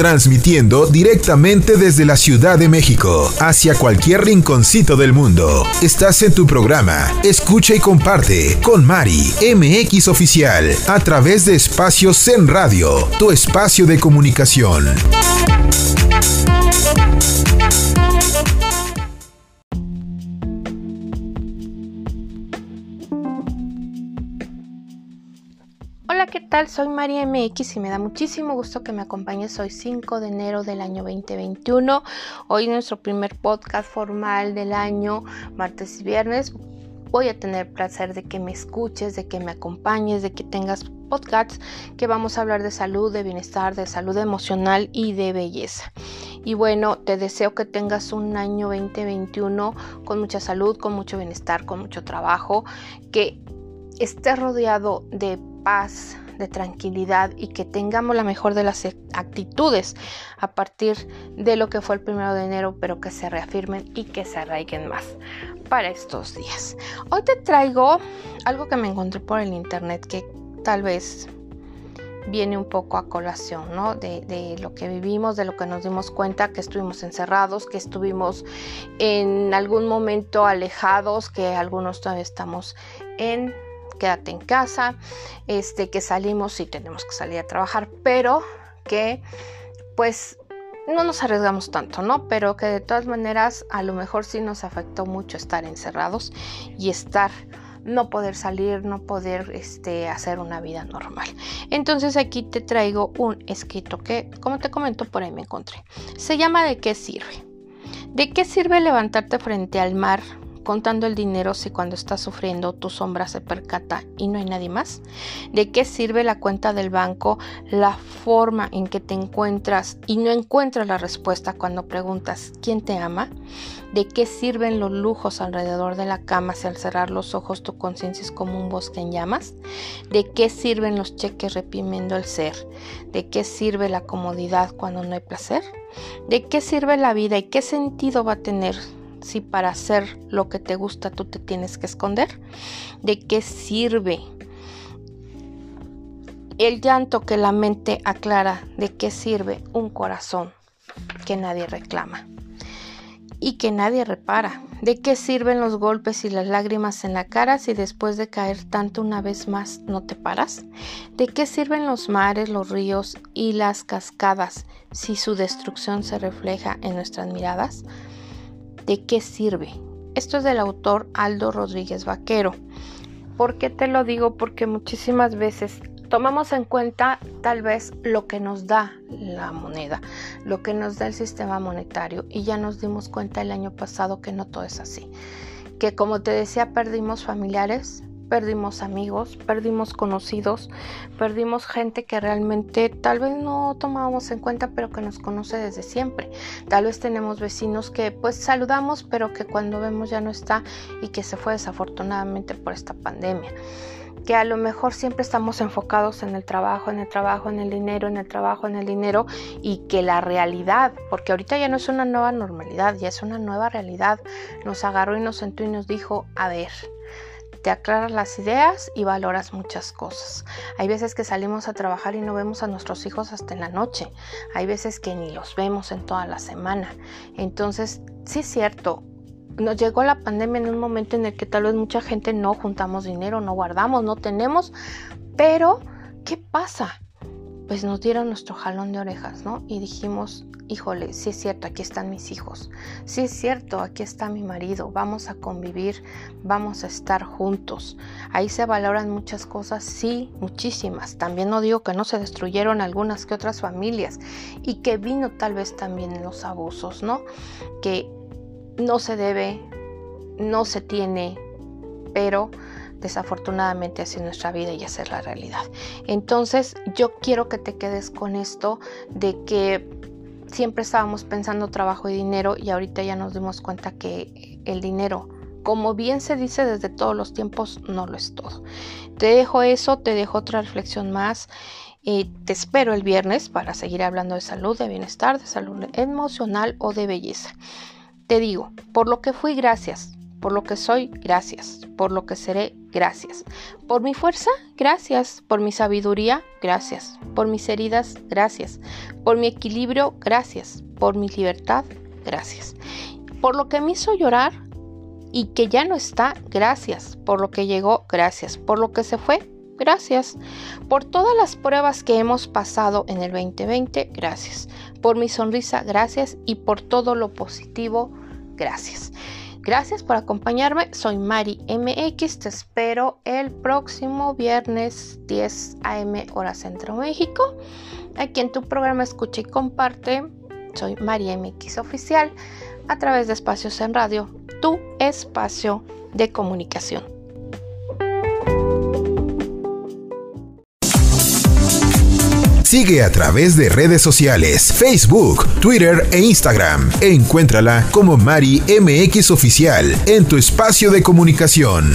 transmitiendo directamente desde la Ciudad de México hacia cualquier rinconcito del mundo. Estás en tu programa Escucha y comparte con Mari MX Oficial a través de Espacio Zen Radio, tu espacio de comunicación. ¿Qué tal? Soy María MX y me da muchísimo gusto que me acompañes hoy 5 de enero del año 2021. Hoy nuestro primer podcast formal del año, martes y viernes. Voy a tener placer de que me escuches, de que me acompañes, de que tengas podcasts que vamos a hablar de salud, de bienestar, de salud emocional y de belleza. Y bueno, te deseo que tengas un año 2021 con mucha salud, con mucho bienestar, con mucho trabajo, que estés rodeado de paz, de tranquilidad y que tengamos la mejor de las actitudes a partir de lo que fue el primero de enero, pero que se reafirmen y que se arraiguen más para estos días. Hoy te traigo algo que me encontré por el internet que tal vez viene un poco a colación, ¿no? De, lo que vivimos, de lo que nos dimos cuenta, que estuvimos encerrados, que estuvimos en algún momento alejados, que algunos todavía estamos en quédate en casa, este, que salimos y tenemos que salir a trabajar, pero que pues no nos arriesgamos tanto, ¿no? Pero que de todas maneras a lo mejor sí nos afectó mucho estar encerrados y estar no poder salir, no poder este, hacer una vida normal. Entonces aquí te traigo un escrito que, como te comento, por ahí me encontré. Se llama ¿De qué sirve? ¿De qué sirve levantarte frente al mar contando el dinero si cuando estás sufriendo tu sombra se percata y no hay nadie más? ¿De qué sirve la cuenta del banco, la forma en que te encuentras y no encuentras la respuesta cuando preguntas ¿quién te ama? ¿De qué sirven los lujos alrededor de la cama si al cerrar los ojos tu conciencia es como un bosque en llamas? ¿De qué sirven los cheques reprimiendo el ser? ¿De qué sirve la comodidad cuando no hay placer? ¿De qué sirve la vida y qué sentido va a tener si para hacer lo que te gusta tú te tienes que esconder? ¿De qué sirve el llanto que la mente aclara? ¿De qué sirve un corazón que nadie reclama? y que nadie repara. ¿De qué sirven los golpes y las lágrimas en la cara si después de caer tanto una vez más no te paras? ¿De qué sirven los mares, los ríos y las cascadas si su destrucción se refleja en nuestras miradas? ¿De qué sirve? Esto es del autor Aldo Rodríguez Vaquero. ¿Por qué te lo digo? Porque muchísimas veces tomamos en cuenta tal vez lo que nos da la moneda, lo que nos da el sistema monetario y ya nos dimos cuenta el año pasado que no todo es así. Que como te decía, perdimos familiares, perdimos amigos, perdimos conocidos, perdimos gente que realmente tal vez no tomábamos en cuenta, pero que nos conoce desde siempre. Tal vez tenemos vecinos que pues saludamos, pero que cuando vemos ya no está y que se fue desafortunadamente por esta pandemia que a lo mejor siempre estamos enfocados en el trabajo, en el trabajo, en el dinero, en el trabajo, en el dinero y que la realidad, porque ahorita ya no es una nueva normalidad, ya es una nueva realidad, nos agarró y nos sentó y nos dijo, a ver, te aclaras las ideas y valoras muchas cosas. Hay veces que salimos a trabajar y no vemos a nuestros hijos hasta en la noche. Hay veces que ni los vemos en toda la semana. Entonces, sí es cierto, nos llegó la pandemia en un momento en el que tal vez mucha gente no juntamos dinero, no guardamos, no tenemos, pero ¿qué pasa? Pues nos dieron nuestro jalón de orejas, ¿no? Y dijimos, híjole, sí es cierto, aquí están mis hijos, sí es cierto, aquí está mi marido, vamos a convivir, vamos a estar juntos. Ahí se valoran muchas cosas, sí, muchísimas. También no digo que no se destruyeron algunas que otras familias y que vino tal vez también los abusos, ¿no? Que no se debe, no se tiene, pero desafortunadamente así es nuestra vida y esa es la realidad. Entonces yo quiero que te quedes con esto de que siempre estábamos pensando trabajo y dinero y ahorita ya nos dimos cuenta que el dinero, como bien se dice desde todos los tiempos, no lo es todo. Te dejo eso, te dejo otra reflexión más. Y te espero el viernes para seguir hablando de salud, de bienestar, de salud emocional o de belleza. Te digo, por lo que fui, gracias. Por lo que soy, gracias. Por lo que seré, gracias. Por mi fuerza, gracias. Por mi sabiduría, gracias. Por mis heridas, gracias. Por mi equilibrio, gracias. Por mi libertad, gracias. Por lo que me hizo llorar y que ya no está, gracias. Por lo que llegó, gracias. Por lo que se fue, gracias. Por todas las pruebas que hemos pasado en el 2020, gracias. Por mi sonrisa, gracias. Y por todo lo positivo, gracias. Gracias por acompañarme. Soy Mari MX. Te espero el próximo viernes 10 a.m. hora Centro México. Aquí en tu programa Escucha y Comparte. Soy Mari MX Oficial a través de Espacios en Radio, tu espacio de comunicación. Sigue a través de redes sociales, Facebook, Twitter e Instagram. Encuéntrala como Mari MX Oficial en tu espacio de comunicación.